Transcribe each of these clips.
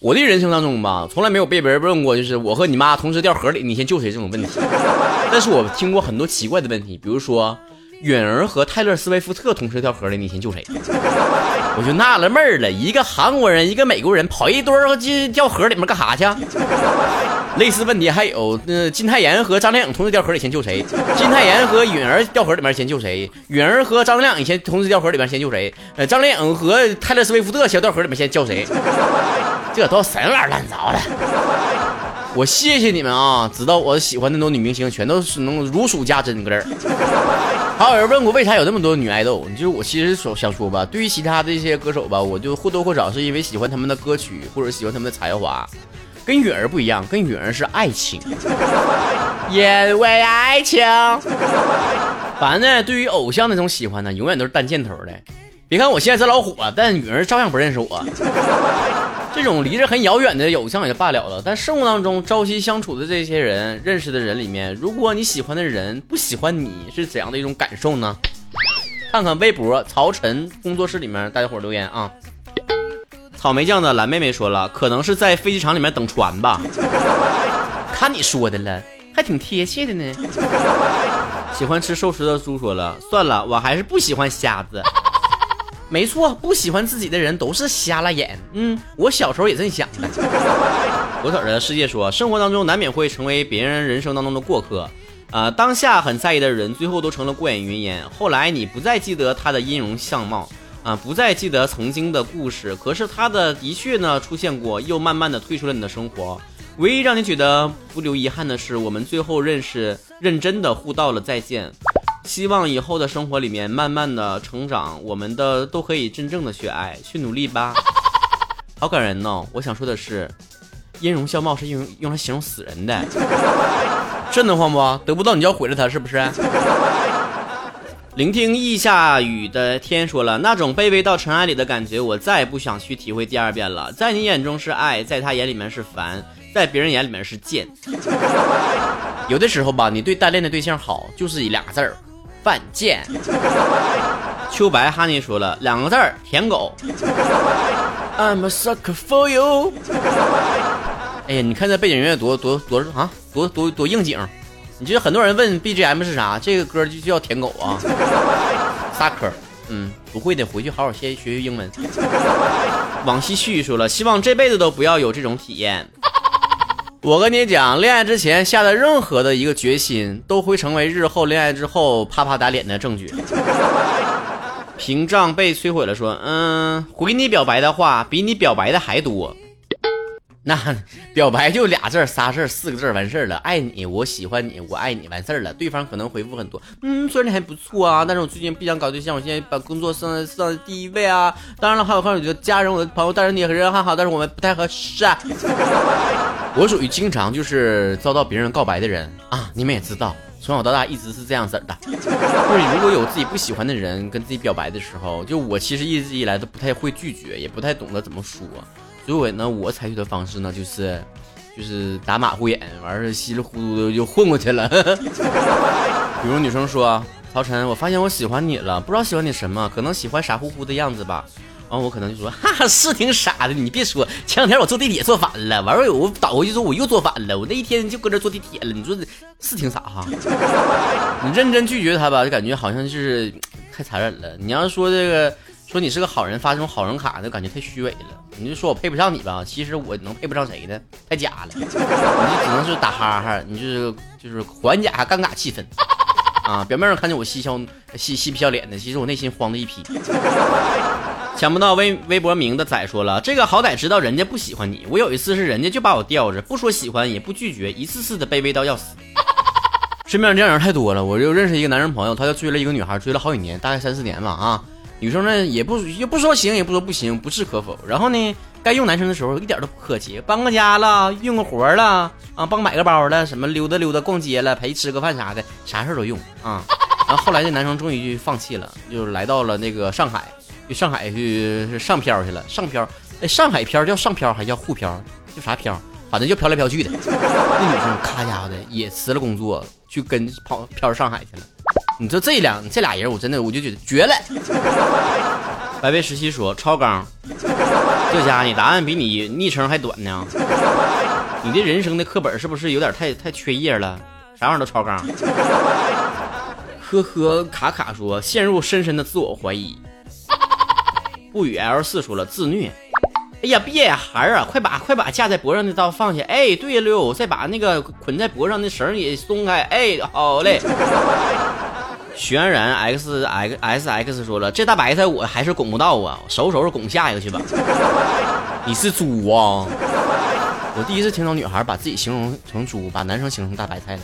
我的人生当中吧，从来没有被别人问过，就是我和你妈同时掉河里，你先救谁这种问题。但是我听过很多奇怪的问题，比如说。允儿和泰勒·斯威夫特同时掉河里，你先救谁？我就纳了闷儿了，一个韩国人，一个美国人，跑一堆儿进掉河里面干啥去？类似问题还有，那金泰妍和张靓颖同时掉河里，先救谁？金泰妍和允儿掉河里面先救谁？允儿和张靓颖先同时掉河里面先救谁？呃，张靓颖和泰勒·斯威夫特先掉河里面先救谁？这都什么玩儿乱糟的？我谢谢你们啊！知道我喜欢那种女明星，全都是能如数家珍搁这儿。还有人问过为啥有那么多女爱豆？就是我其实说想说吧，对于其他的一些歌手吧，我就或多或少是因为喜欢他们的歌曲，或者喜欢他们的才华。跟允儿不一样，跟允儿是爱情，因为爱情。反正呢，对于偶像那种喜欢呢，永远都是单箭头的。别看我现在是老火，但允儿照样不认识我。这种离着很遥远的偶像也罢了了，但生活当中朝夕相处的这些人，认识的人里面，如果你喜欢的人不喜欢你，是怎样的一种感受呢？看看微博曹晨工作室里面大家伙留言啊。草莓酱的蓝妹妹说了，可能是在飞机场里面等船吧。看你说的了，还挺贴切的呢。喜欢吃寿司的猪说了，算了，我还是不喜欢虾子。没错，不喜欢自己的人都是瞎了眼。嗯，我小时候也这么想的。我儿的世界说，生活当中难免会成为别人人生当中的过客，啊，当下很在意的人，最后都成了过眼云烟。后来你不再记得他的音容相貌，啊，不再记得曾经的故事，可是他的的确呢出现过，又慢慢的退出了你的生活。唯一让你觉得不留遗憾的是，我们最后认识，认真的互道了再见。希望以后的生活里面，慢慢的成长，我们的都可以真正的去爱，去努力吧。好感人呢。我想说的是，音容笑貌是用用来形容死人的，瘆得慌不？得不到你就要毁了他，是不是？聆听一下雨的天说了，那种卑微到尘埃里的感觉，我再也不想去体会第二遍了。在你眼中是爱，在他眼里面是烦，在别人眼里面是贱。有的时候吧，你对单恋的对象好，就是一俩字儿。犯贱。秋白哈尼说了两个字儿：舔狗。I'm a sucker for you。哎呀，你看这背景音乐多多多啊，多多多应景。你觉得很多人问 BGM 是啥？这个歌就叫舔狗啊。Sucker。嗯，不会的，回去好好先学学英文。往昔絮说了，希望这辈子都不要有这种体验。我跟你讲，恋爱之前下的任何的一个决心，都会成为日后恋爱之后啪啪打脸的证据。屏障被摧毁了，说，嗯，回你表白的话比你表白的还多。那表白就俩字儿仨字儿四个字儿完事儿了，爱你，我喜欢你，我爱你，完事儿了。对方可能回复很多，嗯，虽然你还不错啊，但是我最近不想搞对象，我现在把工作上上第一位啊。当然了，还有还有我的家人，我的朋友，但是你和人还好，但是我们不太合适。我属于经常就是遭到别人告白的人啊，你们也知道，从小到大一直是这样子的。就是如果有自己不喜欢的人跟自己表白的时候，就我其实一直以来都不太会拒绝，也不太懂得怎么说。所以呢，我采取的方式呢，就是，就是打马虎眼，完事稀里糊涂的就混过去了。比如女生说：“曹晨，我发现我喜欢你了，不知道喜欢你什么，可能喜欢傻乎乎的样子吧。”然后我可能就说：“哈哈，是挺傻的，你别说，前两天我坐地铁坐反了，完事我倒回去之后我又坐反了，我那一天就搁这坐地铁了。你说是挺傻哈？你认真拒绝他吧，就感觉好像是太残忍了。你要说这个。”说你是个好人，发这种好人卡，就感觉太虚伪了。你就说我配不上你吧，其实我能配不上谁呢？太假了。你就只能是打哈哈，你就是就是缓解下尴尬气氛啊。表面上看见我嬉笑嬉嬉皮笑脸的，其实我内心慌的一批。想不到微微博名的仔说了，这个好歹知道人家不喜欢你。我有一次是人家就把我吊着，不说喜欢也不拒绝，一次次的卑微到要死。身边这样人太多了，我就认识一个男生朋友，他就追了一个女孩，追了好几年，大概三四年吧啊。女生呢也不也不说行，也不说不行，不置可否。然后呢，该用男生的时候一点都不客气，帮个家了，运个活了啊，帮买个包了，什么溜达溜达逛街了，陪吃个饭啥的，啥事都用啊。然后后来这男生终于就放弃了，就来到了那个上海，去上海去上漂去了。上漂，哎，上海漂叫上漂还叫沪漂？叫啥漂？反正就漂来漂去的。那女生咔家伙的也辞了工作，去跟跑漂上海去了。你说这两这俩人，我真的我就觉得绝了。白背十七说超纲，这家你答案比你昵称还短呢。你的人生的课本是不是有点太太缺页了？啥玩意儿都超纲。呵呵，卡卡说陷入深深的自我怀疑。不语 L 四说了自虐。哎呀，别，孩儿啊，快把快把架在脖上的刀放下。哎，对了，再把那个捆在脖上的绳也松开。哎，好嘞。轩然 X X S X 说了，这大白菜我还是拱不到啊，收拾收拾拱下一个去吧。你是猪啊！我第一次听到女孩把自己形容成猪，把男生形容成大白菜了。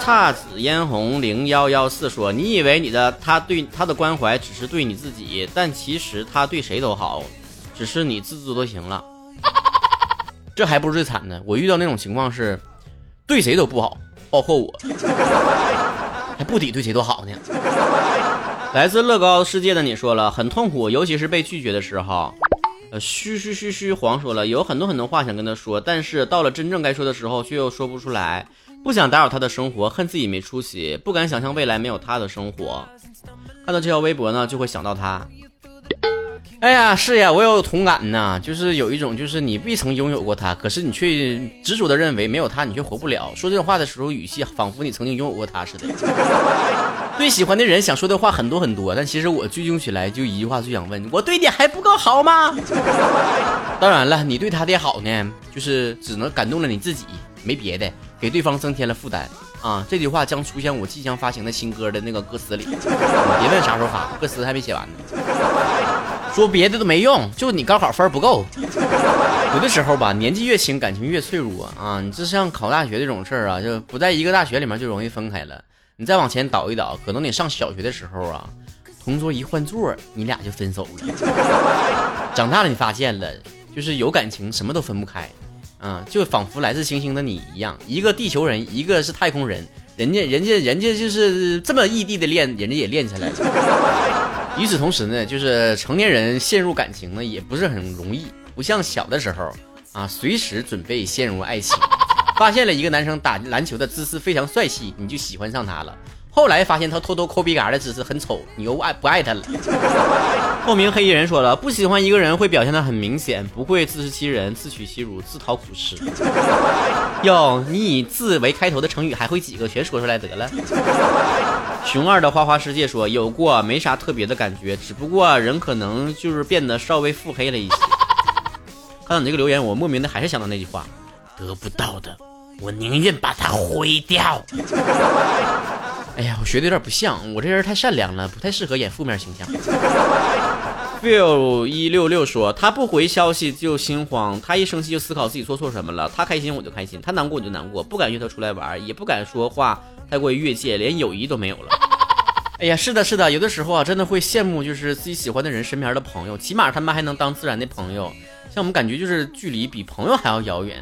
姹紫嫣红零幺幺四说，你以为你的他对他的关怀只是对你自己，但其实他对谁都好。只是你自作多情了，这还不是最惨的。我遇到那种情况是，对谁都不好，包括我，还不抵对谁都好呢。来自乐高世界的你说了很痛苦，尤其是被拒绝的时候。呃，嘘嘘嘘嘘，黄说了有很多很多话想跟他说，但是到了真正该说的时候却又说不出来，不想打扰他的生活，恨自己没出息，不敢想象未来没有他的生活。看到这条微博呢，就会想到他。哎呀，是呀，我有同感呐，就是有一种，就是你未曾拥有过他，可是你却执着的认为没有他你却活不了。说这种话的时候，语气仿佛你曾经拥有过他似的。对喜欢的人想说的话很多很多，但其实我追究起来就一句话，就想问我对你还不够好吗？当然了，你对他的好呢，就是只能感动了你自己，没别的，给对方增添了负担啊。这句话将出现我即将发行的新歌的那个歌词里，别问啥时候发，歌词还没写完呢。说别的都没用，就你高考分不够。有的时候吧，年纪越轻，感情越脆弱啊。你这像考大学这种事儿啊，就不在一个大学里面就容易分开了。你再往前倒一倒，可能你上小学的时候啊，同桌一换座，你俩就分手了。长大了，你发现了，就是有感情什么都分不开，啊，就仿佛来自星星的你一样，一个地球人，一个是太空人，人家人家人家就是这么异地的恋，人家也恋起来了。与此同时呢，就是成年人陷入感情呢，也不是很容易，不像小的时候啊，随时准备陷入爱情。发现了一个男生打篮球的姿势非常帅气，你就喜欢上他了。后来发现他偷偷抠鼻嘎的姿势很丑，你又爱不爱他了？透明黑衣人说了，不喜欢一个人会表现的很明显，不会自食其人、自取其辱、自讨苦吃。哟，你以字为开头的成语还会几个？全说出来得了。熊二的花花世界说有过，没啥特别的感觉，只不过人可能就是变得稍微腹黑了一些。看到你这个留言，我莫名的还是想到那句话：得不到的，我宁愿把它毁掉。哎呀，我学的有点不像，我这人太善良了，不太适合演负面形象。feel 一六六说他不回消息就心慌，他一生气就思考自己做错什么了，他开心我就开心，他难过我就难过，不敢约他出来玩，也不敢说话。太过于越界，连友谊都没有了。哎呀，是的，是的，有的时候啊，真的会羡慕，就是自己喜欢的人身边的朋友，起码他们还能当自然的朋友。像我们感觉就是距离比朋友还要遥远。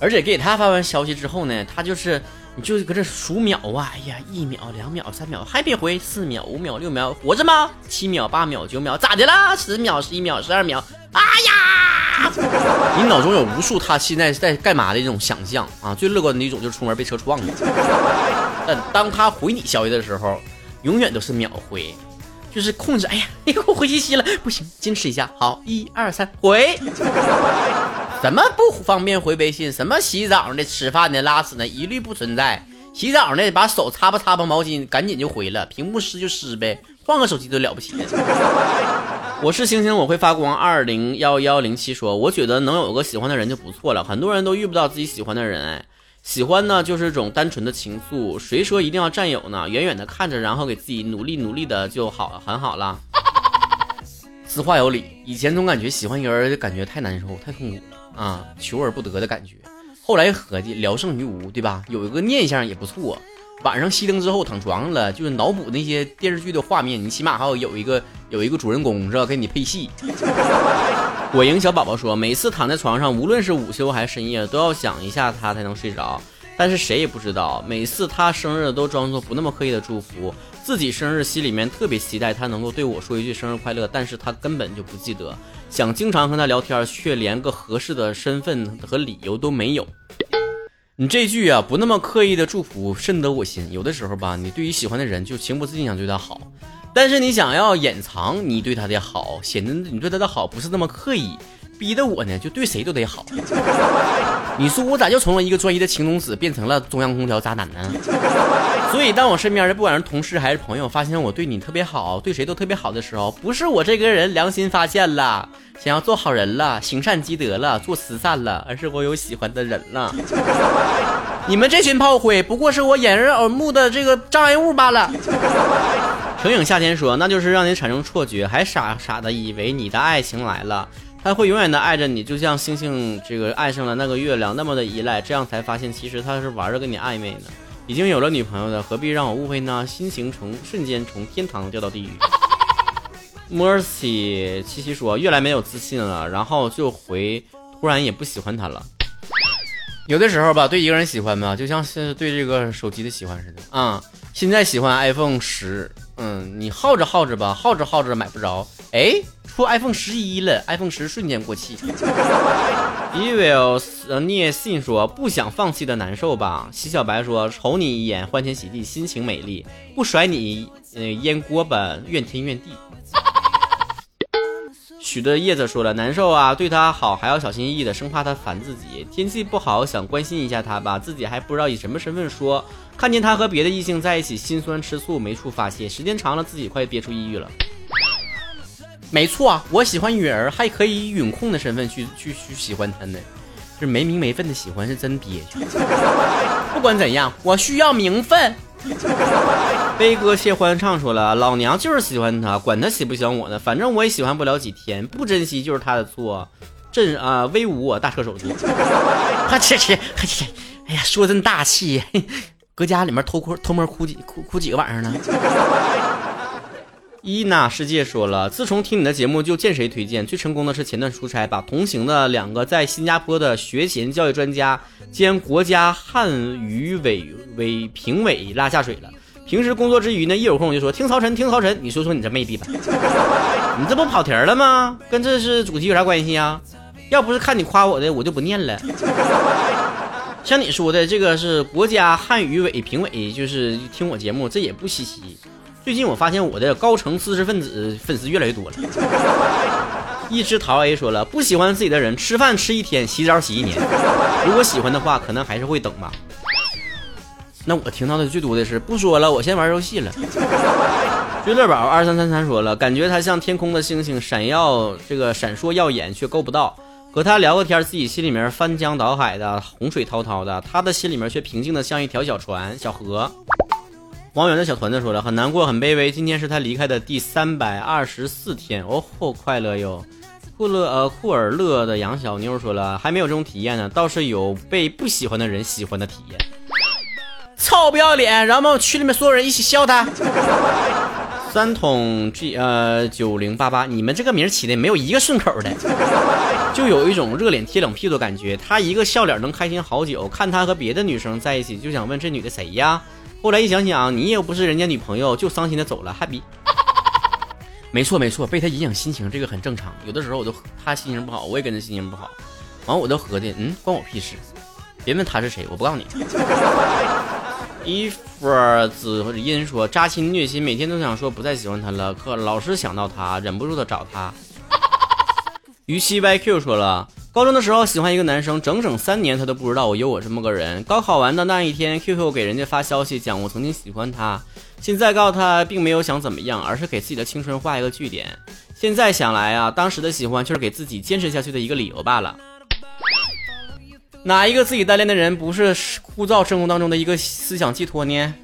而且给他发完消息之后呢，他就是你就搁这数秒啊，哎呀，一秒、两秒、三秒，还别回，四秒、五秒、六秒，活着吗？七秒、八秒、九秒，咋的了？十秒、十一秒、十二秒，哎呀！你脑中有无数他现在在干嘛的这种想象啊！最乐观的一种就是出门被车撞了。但当他回你消息的时候，永远都是秒回，就是控制。哎呀，你给我回信息了，不行，坚持一下。好，一二三，回。怎么不方便回微信？什么洗澡的、吃饭的、拉屎的，一律不存在。洗澡呢，把手擦吧擦吧毛巾，赶紧就回了。屏幕湿就湿呗，换个手机都了不起。我是星星，我会发光。二零幺幺零七说，我觉得能有个喜欢的人就不错了。很多人都遇不到自己喜欢的人，喜欢呢就是种单纯的情愫。谁说一定要占有呢？远远的看着，然后给自己努力努力的就好，很好了。此话有理。以前总感觉喜欢一个人就感觉太难受、太痛苦啊，求而不得的感觉。后来合计，聊胜于无，对吧？有一个念想也不错。晚上熄灯之后躺床上了，就是脑补那些电视剧的画面，你起码还要有一个有一个主人公是吧？给你配戏。果蝇小宝宝说，每次躺在床上，无论是午休还是深夜，都要想一下他才能睡着。但是谁也不知道，每次他生日都装作不那么刻意的祝福，自己生日心里面特别期待他能够对我说一句生日快乐，但是他根本就不记得。想经常和他聊天，却连个合适的身份和理由都没有。你这句啊，不那么刻意的祝福，深得我心。有的时候吧，你对于喜欢的人，就情不自禁想对他好，但是你想要掩藏你对他的好，显得你对他的好不是那么刻意，逼得我呢就对谁都得好。你说我咋就从一个专一的情种子变成了中央空调渣男呢？所以当我身边的不管是同事还是朋友发现我对你特别好，对谁都特别好的时候，不是我这个人良心发现了，想要做好人了，行善积德了，做慈善了，而是我有喜欢的人了。你们这群炮灰不过是我掩人耳目的这个障碍物罢了。程影夏天说，那就是让你产生错觉，还傻傻的以为你的爱情来了。他会永远的爱着你，就像星星这个爱上了那个月亮那么的依赖，这样才发现其实他是玩着跟你暧昧呢。已经有了女朋友的，何必让我误会呢？心情从瞬间从天堂掉到地狱。Mercy 七七说越来越没有自信了，然后就回突然也不喜欢他了。有的时候吧，对一个人喜欢吧，就像是对这个手机的喜欢似的啊。现在喜欢 iPhone 十，嗯，你耗着耗着吧，耗着耗着买不着，哎。出 iPhone 十一了，iPhone 十瞬间过气。Evil 呃聂信说不想放弃的难受吧？洗小白说瞅你一眼欢天喜地，心情美丽，不甩你呃烟锅巴怨天怨地。许的叶子说了难受啊，对他好还要小心翼翼的，生怕他烦自己。天气不好想关心一下他吧，自己还不知道以什么身份说。看见他和别的异性在一起，心酸吃醋没处发泄，时间长了自己快憋出抑郁了。没错，我喜欢允儿，还可以以允控的身份去去去喜欢他呢，这没名没分的喜欢是真憋屈。不管怎样，我需要名分。悲歌谢欢唱说了，老娘就是喜欢他，管他喜不喜欢我呢，反正我也喜欢不了几天，不珍惜就是他的错。朕啊，威武我大车手机。哈切切，哈切，哎呀，说真大气，搁家里面偷哭偷摸哭几哭哭几个晚上呢？伊娜世界说了，自从听你的节目就见谁推荐，最成功的是前段出差，把同行的两个在新加坡的学前教育专家兼国家汉语委委评委拉下水了。平时工作之余呢，一有空就说听曹晨，听曹晨，你说说你这魅力吧，你这不跑题了吗？跟这是主题有啥关系呀？要不是看你夸我的，我就不念了。像你说的这个是国家汉语委评委，就是听我节目，这也不稀奇。最近我发现我的高层知识分子粉丝越来越多了。一只桃 A 说了，不喜欢自己的人，吃饭吃一天，洗澡洗一年。如果喜欢的话，可能还是会等吧。那我听到的最多的是，不说了，我先玩游戏了。追乐宝二三三三说了，感觉他像天空的星星，闪耀这个闪烁耀眼，却够不到。和他聊个天，自己心里面翻江倒海的，洪水滔滔的，他的心里面却平静的像一条小船、小河。王源的小团子说了，很难过，很卑微。今天是他离开的第三百二十四天，哦吼，快乐哟！库勒呃库尔勒的杨小妞说了，还没有这种体验呢，倒是有被不喜欢的人喜欢的体验。臭不要脸！让我们群里面所有人一起笑他。三桶 G 呃九零八八，你们这个名起的没有一个顺口的，就有一种热脸贴冷屁股的感觉。他一个笑脸能开心好久，看他和别的女生在一起，就想问这女的谁呀？后来一想想，你又不是人家女朋友，就伤心的走了，还比没错没错，被他影响心情，这个很正常。有的时候我都他心情不好，我也跟着心情不好，完我都合计，嗯，关我屁事，别问他是谁，我不告诉你。伊芙子音说扎心虐心，每天都想说不再喜欢他了，可老是想到他，忍不住的找他。于西 YQ 说了。高中的时候喜欢一个男生，整整三年他都不知道我有我这么个人。高考完的那一天，QQ 给人家发消息讲我曾经喜欢他，现在告诉他并没有想怎么样，而是给自己的青春画一个句点。现在想来啊，当时的喜欢就是给自己坚持下去的一个理由罢了。哪一个自己单恋的人不是枯燥生活当中的一个思想寄托呢？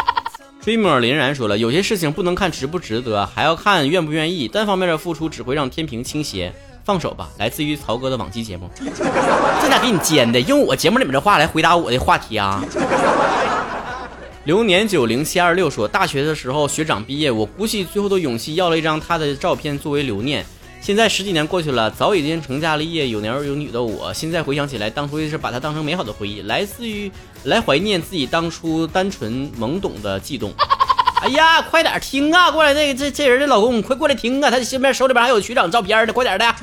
追梦林然说了，有些事情不能看值不值得，还要看愿不愿意。单方面的付出只会让天平倾斜。放手吧，来自于曹哥的往期节目，这咋给你尖的？用我节目里面的话来回答我的话题啊！流年九零七二六说，大学的时候学长毕业，我鼓起最后的勇气要了一张他的照片作为留念。现在十几年过去了，早已经成家立业、有男有女的我，现在回想起来，当初也是把他当成美好的回忆，来自于来怀念自己当初单纯懵懂的悸动。哎呀，快点听啊！过来，那个这这人的老公，快过来听啊！他身边手里边还有局长照片呢，快点的。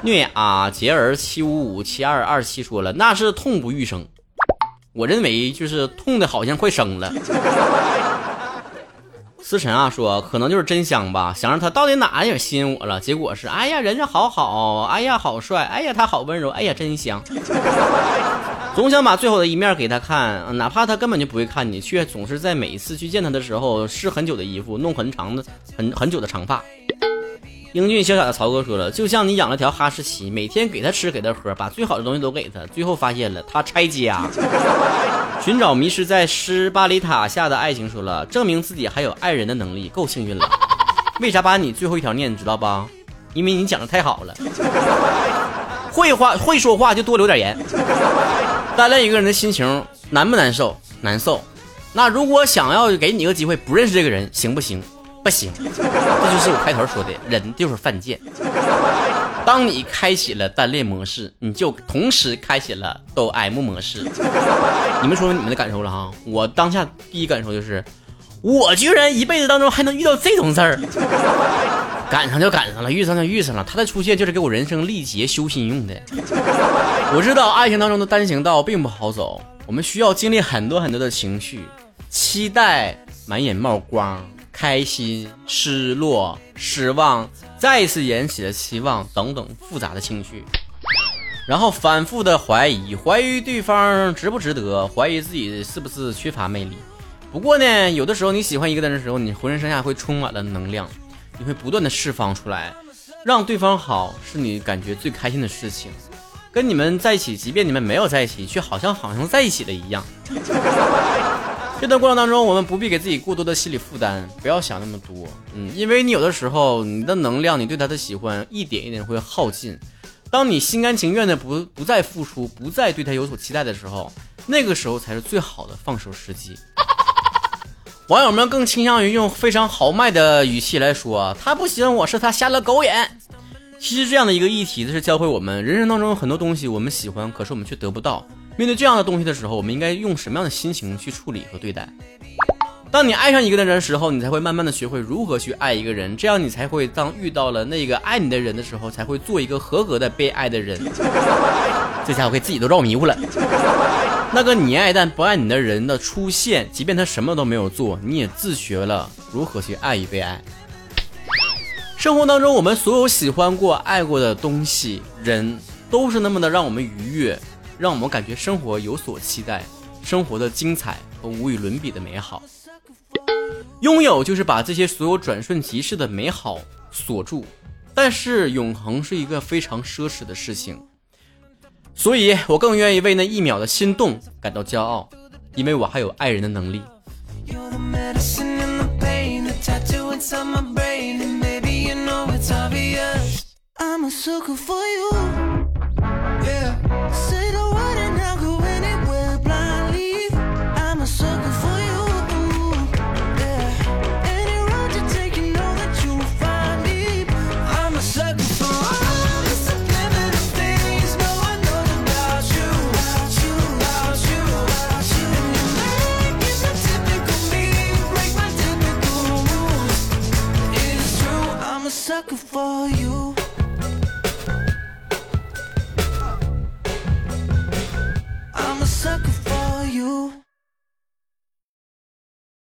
虐啊杰儿七五五七二二七说了，那是痛不欲生。我认为就是痛的好像快生了。思辰啊说，可能就是真香吧，想让他到底哪点吸引我了？结果是，哎呀，人家好好，哎呀，好帅，哎呀，他好温柔，哎呀，真香。总想把最好的一面给他看，哪怕他根本就不会看你，却总是在每一次去见他的时候试很久的衣服，弄很长的、很很久的长发。英俊潇洒的曹哥说了，就像你养了条哈士奇，每天给他吃给他喝，把最好的东西都给他，最后发现了他拆家。寻找迷失在施巴里塔下的爱情说了，证明自己还有爱人的能力，够幸运了。为啥把你最后一条念，你知道吧？因为你讲的太好了，会话会说话就多留点言。单恋一个人的心情难不难受？难受。那如果想要给你一个机会，不认识这个人，行不行？不行，这就是我开头说的，人就是犯贱。当你开启了单恋模式，你就同时开启了抖 M 模式。你们说说你们的感受了哈？我当下第一感受就是，我居然一辈子当中还能遇到这种事儿，赶上就赶上了，遇上就遇上了。他的出现就是给我人生历劫修心用的。我知道爱情当中的单行道并不好走，我们需要经历很多很多的情绪，期待满眼冒光。开心、失落、失望，再一次燃起了期望，等等复杂的情绪，然后反复的怀疑，怀疑对方值不值得，怀疑自己是不是缺乏魅力。不过呢，有的时候你喜欢一个人的时候，你浑身上下会充满了能量，你会不断的释放出来，让对方好是你感觉最开心的事情。跟你们在一起，即便你们没有在一起，却好像好像在一起了一样。这段过程当中，我们不必给自己过多的心理负担，不要想那么多，嗯，因为你有的时候，你的能量，你对他的喜欢，一点一点会耗尽。当你心甘情愿的不不再付出，不再对他有所期待的时候，那个时候才是最好的放手时机。网友们更倾向于用非常豪迈的语气来说，他不喜欢我是他瞎了狗眼。其实这样的一个议题，是教会我们人生当中有很多东西我们喜欢，可是我们却得不到。面对这样的东西的时候，我们应该用什么样的心情去处理和对待？当你爱上一个人的时候，你才会慢慢的学会如何去爱一个人，这样你才会当遇到了那个爱你的人的时候，才会做一个合格的被爱的人。这家伙给自己都绕迷糊了。那个你爱但不爱你的人的出现，即便他什么都没有做，你也自学了如何去爱与被爱。生活当中，我们所有喜欢过、爱过的东西、人，都是那么的让我们愉悦。让我们感觉生活有所期待，生活的精彩和无与伦比的美好。拥有就是把这些所有转瞬即逝的美好锁住，但是永恒是一个非常奢侈的事情。所以我更愿意为那一秒的心动感到骄傲，因为我还有爱人的能力。sucker for you